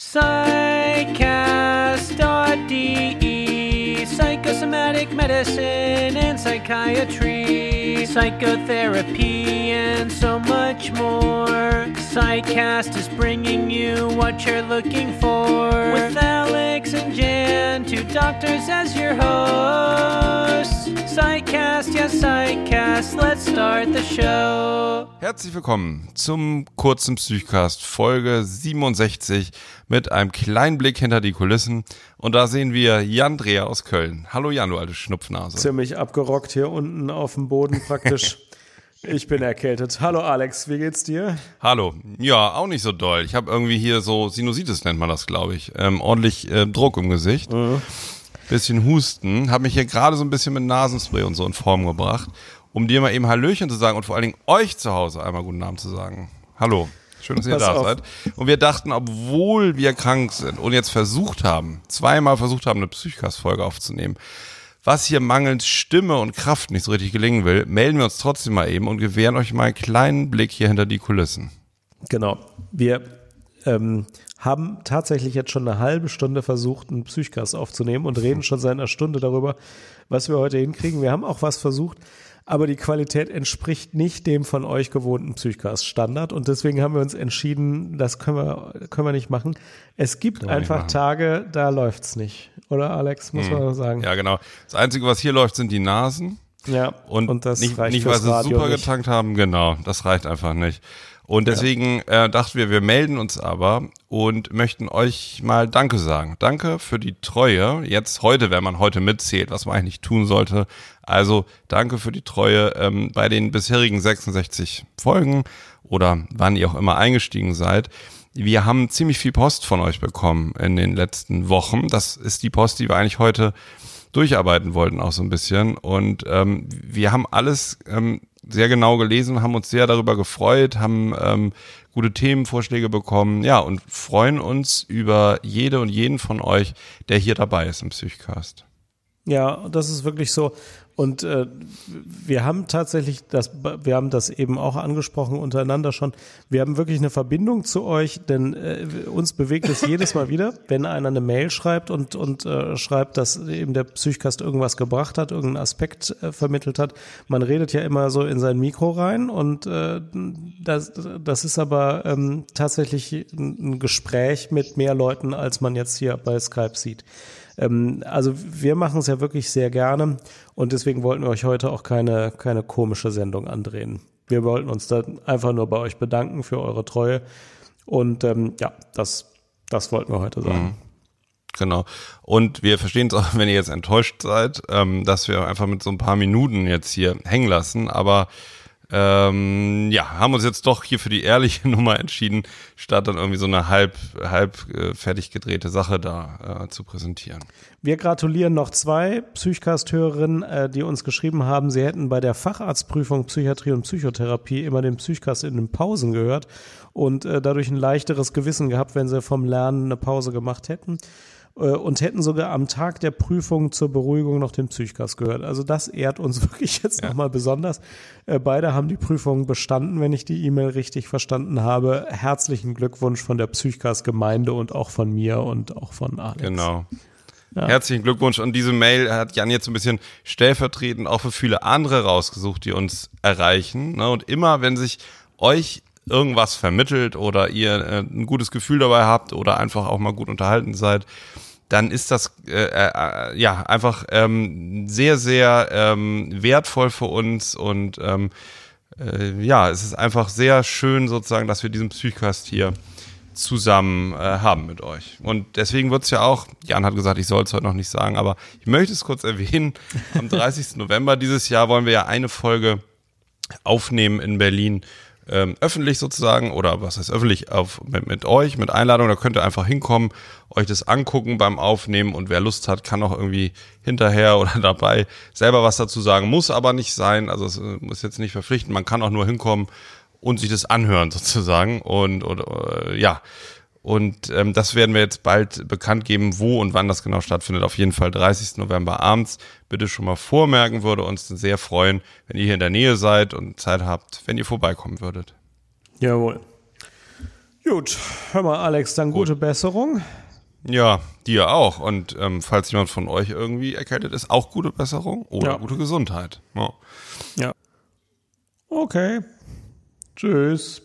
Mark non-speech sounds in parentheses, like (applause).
Psychcast.de Psychosomatic medicine and psychiatry, psychotherapy, and so much more. Psychcast is bringing you what you're looking for. With Alex and Jan, two doctors as your hosts. Psychcast, yes, Psychcast, let's start the show. Herzlich willkommen zum kurzen Psychcast Folge 67 mit einem kleinen Blick hinter die Kulissen. Und da sehen wir Jan Dreher aus Köln. Hallo Jan, du alte Schnupfnase. Ziemlich abgerockt hier unten auf dem Boden praktisch. (laughs) Ich bin erkältet. Hallo Alex, wie geht's dir? Hallo. Ja, auch nicht so doll. Ich habe irgendwie hier so Sinusitis nennt man das, glaube ich. Ähm, ordentlich äh, Druck im Gesicht. Mhm. Bisschen Husten. Habe mich hier gerade so ein bisschen mit Nasenspray und so in Form gebracht, um dir mal eben Hallöchen zu sagen und vor allen Dingen euch zu Hause einmal guten Abend zu sagen. Hallo. Schön, dass ihr Pass da auf. seid. Und wir dachten, obwohl wir krank sind und jetzt versucht haben, zweimal versucht haben, eine Psychcast-Folge aufzunehmen, was hier mangels Stimme und Kraft nicht so richtig gelingen will, melden wir uns trotzdem mal eben und gewähren euch mal einen kleinen Blick hier hinter die Kulissen. Genau. Wir ähm, haben tatsächlich jetzt schon eine halbe Stunde versucht, einen Psychcast aufzunehmen und reden schon seit einer Stunde darüber, was wir heute hinkriegen. Wir haben auch was versucht, aber die Qualität entspricht nicht dem von euch gewohnten Psychcast-Standard und deswegen haben wir uns entschieden, das können wir, können wir nicht machen. Es gibt einfach Tage, da läuft's nicht. Oder Alex, muss hm. man sagen. Ja, genau. Das Einzige, was hier läuft, sind die Nasen. Ja, und, und das nicht, reicht nicht weil sie super nicht. getankt haben, genau, das reicht einfach nicht. Und deswegen ja. äh, dachten wir, wir melden uns aber und möchten euch mal Danke sagen. Danke für die Treue. Jetzt heute, wenn man heute mitzählt, was man eigentlich tun sollte. Also danke für die Treue ähm, bei den bisherigen 66 Folgen oder wann ihr auch immer eingestiegen seid. Wir haben ziemlich viel Post von euch bekommen in den letzten Wochen. Das ist die Post, die wir eigentlich heute durcharbeiten wollten, auch so ein bisschen. Und ähm, wir haben alles ähm, sehr genau gelesen, haben uns sehr darüber gefreut, haben ähm, gute Themenvorschläge bekommen, ja, und freuen uns über jede und jeden von euch, der hier dabei ist im Psychcast. Ja, das ist wirklich so. Und äh, wir haben tatsächlich das, wir haben das eben auch angesprochen untereinander schon. Wir haben wirklich eine Verbindung zu euch, denn äh, uns bewegt es jedes Mal wieder, (laughs) wenn einer eine Mail schreibt und und äh, schreibt, dass eben der Psychcast irgendwas gebracht hat, irgendeinen Aspekt äh, vermittelt hat. Man redet ja immer so in sein Mikro rein und äh, das, das ist aber ähm, tatsächlich ein Gespräch mit mehr Leuten, als man jetzt hier bei Skype sieht. Ähm, also wir machen es ja wirklich sehr gerne und deswegen wollten wir euch heute auch keine, keine komische Sendung andrehen. Wir wollten uns da einfach nur bei euch bedanken für eure Treue und ähm, ja, das, das wollten wir heute sagen. Mhm. Genau. Und wir verstehen es auch, (laughs) wenn ihr jetzt enttäuscht seid, ähm, dass wir einfach mit so ein paar Minuten jetzt hier hängen lassen. Aber ähm, ja, haben uns jetzt doch hier für die ehrliche (laughs) Nummer entschieden, statt dann irgendwie so eine halb, halb äh, fertig gedrehte Sache da äh, zu präsentieren. Wir gratulieren noch zwei Psychcast-Hörerinnen, äh, die uns geschrieben haben, sie hätten bei der Facharztprüfung Psychiatrie und Psychotherapie immer den Psychcast in den Pausen gehört und äh, dadurch ein leichteres Gewissen gehabt, wenn sie vom Lernen eine Pause gemacht hätten. Äh, und hätten sogar am Tag der Prüfung zur Beruhigung noch den Psychcast gehört. Also das ehrt uns (laughs) wirklich jetzt ja. nochmal besonders. Äh, beide haben die Prüfung bestanden, wenn ich die E-Mail richtig verstanden habe. Herzlichen Glückwunsch von der Psychcast-Gemeinde und auch von mir und auch von Alex. Genau. Ja. Herzlichen Glückwunsch. Und diese Mail hat Jan jetzt ein bisschen stellvertretend auch für viele andere rausgesucht, die uns erreichen. Ne? Und immer, wenn sich euch irgendwas vermittelt oder ihr äh, ein gutes Gefühl dabei habt oder einfach auch mal gut unterhalten seid, dann ist das äh, äh, ja einfach ähm, sehr, sehr ähm, wertvoll für uns und ähm, äh, ja, es ist einfach sehr schön sozusagen, dass wir diesen Psychcast hier zusammen äh, haben mit euch. Und deswegen wird es ja auch, Jan hat gesagt, ich soll es heute noch nicht sagen, aber ich möchte es kurz erwähnen, am (laughs) 30. November dieses Jahr wollen wir ja eine Folge aufnehmen in Berlin ähm, öffentlich sozusagen oder was heißt öffentlich auf, mit, mit euch, mit Einladung. Da könnt ihr einfach hinkommen, euch das angucken beim Aufnehmen und wer Lust hat, kann auch irgendwie hinterher (laughs) oder dabei selber was dazu sagen. Muss aber nicht sein, also es äh, muss jetzt nicht verpflichten. Man kann auch nur hinkommen und sich das anhören sozusagen und oder äh, ja und ähm, das werden wir jetzt bald bekannt geben, wo und wann das genau stattfindet. Auf jeden Fall 30. November abends. Bitte schon mal vormerken, würde uns sehr freuen, wenn ihr hier in der Nähe seid und Zeit habt, wenn ihr vorbeikommen würdet. Jawohl. Gut, hör mal, Alex, dann gute Besserung. Ja, dir auch. Und ähm, falls jemand von euch irgendwie erkältet ist, auch gute Besserung oder Ja. gute Gesundheit. Ja. Ja. Okay. Tschüss.